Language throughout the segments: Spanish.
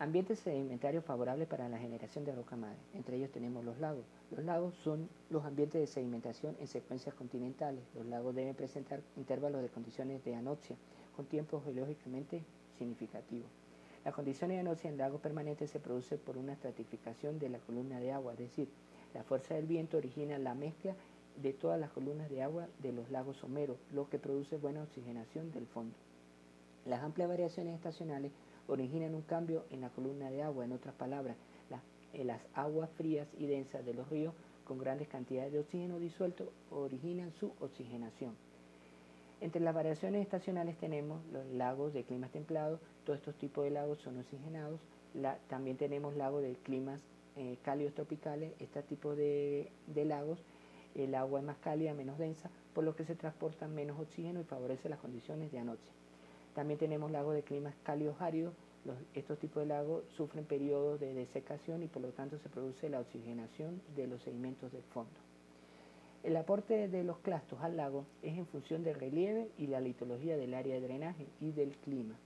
Ambientes sedimentarios favorables para la generación de roca madre. Entre ellos tenemos los lagos. Los lagos son los ambientes de sedimentación en secuencias continentales. Los lagos deben presentar intervalos de condiciones de anoxia con tiempos geológicamente significativos. La condición de anoxia en lagos permanentes se produce por una estratificación de la columna de agua, es decir, la fuerza del viento origina la mezcla de todas las columnas de agua de los lagos someros, lo que produce buena oxigenación del fondo. Las amplias variaciones estacionales originan un cambio en la columna de agua, en otras palabras, las aguas frías y densas de los ríos con grandes cantidades de oxígeno disuelto originan su oxigenación. Entre las variaciones estacionales tenemos los lagos de climas templados, todos estos tipos de lagos son oxigenados, también tenemos lagos de climas eh, cálidos tropicales, este tipo de, lagos, el agua es más cálida, menos densa, por lo que se transporta menos oxígeno y favorece las condiciones de anoxia. También tenemos lagos de climas cálidos áridos, estos tipos de lagos sufren periodos de desecación y por lo tanto se produce la oxigenación de los sedimentos del fondo. El aporte de los clastos al lago es en función del relieve y la litología del área de drenaje y del clima.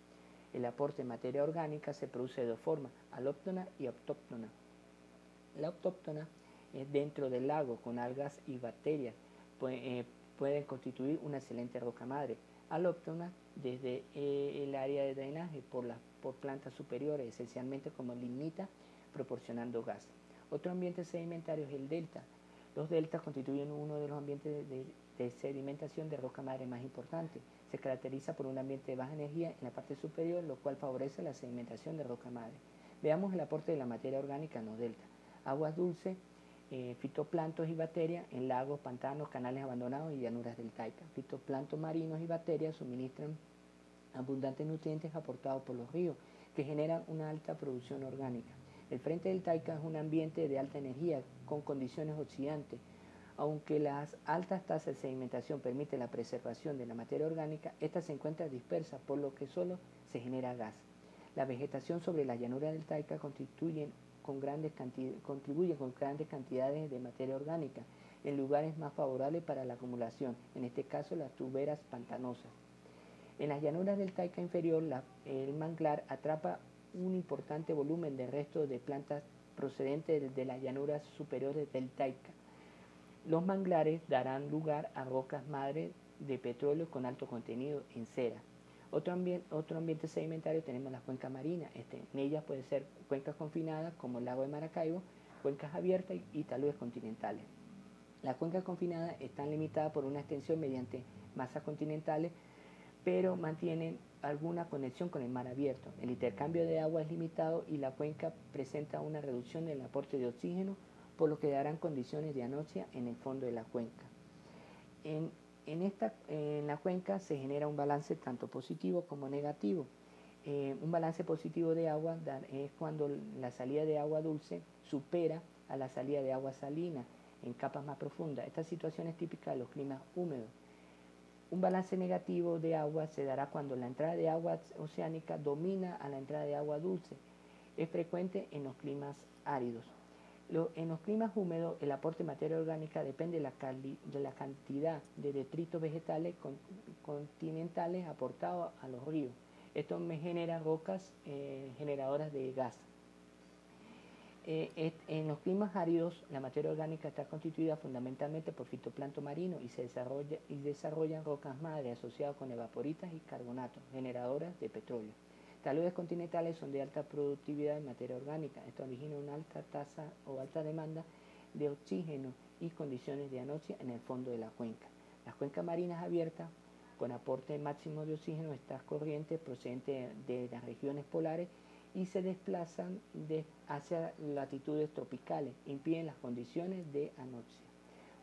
El aporte de materia orgánica se produce de dos formas, alóctona y autóctona. La autóctona es dentro del lago con algas y bacterias. Eh, pueden constituir una excelente roca madre. Alóctona desde eh, el área de drenaje por, por plantas superiores, esencialmente como lignita, proporcionando gas. Otro ambiente sedimentario es el delta, los deltas constituyen uno de los ambientes de, sedimentación de roca madre más importantes. Se caracteriza por un ambiente de baja energía en la parte superior, lo cual favorece la sedimentación de roca madre. Veamos el aporte de la materia orgánica en los deltas. Aguas dulces, eh, y bacterias en lagos, pantanos, canales abandonados y llanuras del Taica. Fitoplantos marinos y bacterias suministran abundantes nutrientes aportados por los ríos, que generan una alta producción orgánica. El frente del Taica es un ambiente de alta energía con condiciones oxidantes. Aunque las altas tasas de sedimentación permiten la preservación de la materia orgánica, esta se encuentra dispersa, por lo que solo se genera gas. La vegetación sobre la llanura del Taica contribuye con grandes cantidades de materia orgánica en lugares más favorables para la acumulación, en este caso las tuberas pantanosas. En las llanuras del Taica inferior, el manglar atrapa un importante volumen de restos de plantas procedentes de las llanuras superiores del Taica. Los manglares darán lugar a rocas madres de petróleo con alto contenido en cera. Otro, ambiente, sedimentario tenemos las cuencas marinas. Este, en ellas pueden ser cuencas confinadas como el lago de Maracaibo, cuencas abiertas y taludes continentales. Las cuencas confinadas están limitadas por una extensión mediante masas continentales, pero mantienen alguna conexión con el mar abierto. El intercambio de agua es limitado y la cuenca presenta una reducción en el aporte de oxígeno, por lo que darán condiciones de anoxia en el fondo de la cuenca. En, esta, en la cuenca se genera un balance tanto positivo como negativo. Eh, un balance positivo de agua es cuando la salida de agua dulce supera a la salida de agua salina en capas más profundas. Esta situación es típica de los climas húmedos. Un balance negativo de agua se dará cuando la entrada de agua oceánica domina a la entrada de agua dulce. Es frecuente en los climas áridos. En los climas húmedos, el aporte de materia orgánica depende de la, cantidad de detritos vegetales continentales aportados a los ríos. Esto me genera rocas eh, generadoras de gas. Eh, en los climas áridos, la materia orgánica está constituida fundamentalmente por fitoplancton marino y se desarrolla, y desarrollan rocas madre asociadas con evaporitas y carbonatos, generadoras de petróleo. Taludes continentales son de alta productividad de materia orgánica. Esto origina una alta tasa o alta demanda de oxígeno y condiciones de anoxia en el fondo de la cuenca. Las cuencas marinas abiertas, con aporte máximo de oxígeno, estas corrientes procedentes de las regiones polares y se desplazan hacia latitudes tropicales, impiden las condiciones de anoxia.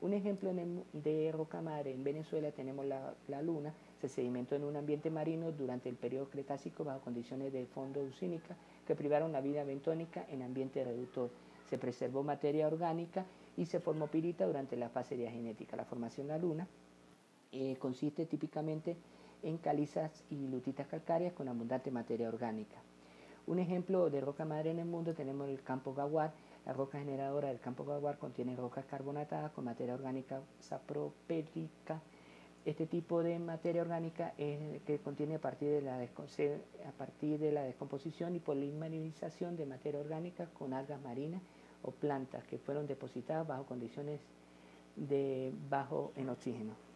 Un ejemplo de roca madre en Venezuela tenemos la, luna, se sedimentó en un ambiente marino durante el periodo Cretácico bajo condiciones de fondo usínica que privaron la vida bentónica en ambiente reductor. Se preservó materia orgánica y se formó pirita durante la fase diagenética. La formación de la luna eh, consiste típicamente en calizas y lutitas calcáreas con abundante materia orgánica. Un ejemplo de roca madre en el mundo tenemos el campo Gawar. La roca generadora del campo Gawar contiene rocas carbonatadas con materia orgánica sapropétrica Este tipo de materia orgánica es que contiene a partir de la, a partir de la descomposición y polimerización de materia orgánica con algas marinas o plantas que fueron depositadas bajo condiciones de bajo en oxígeno.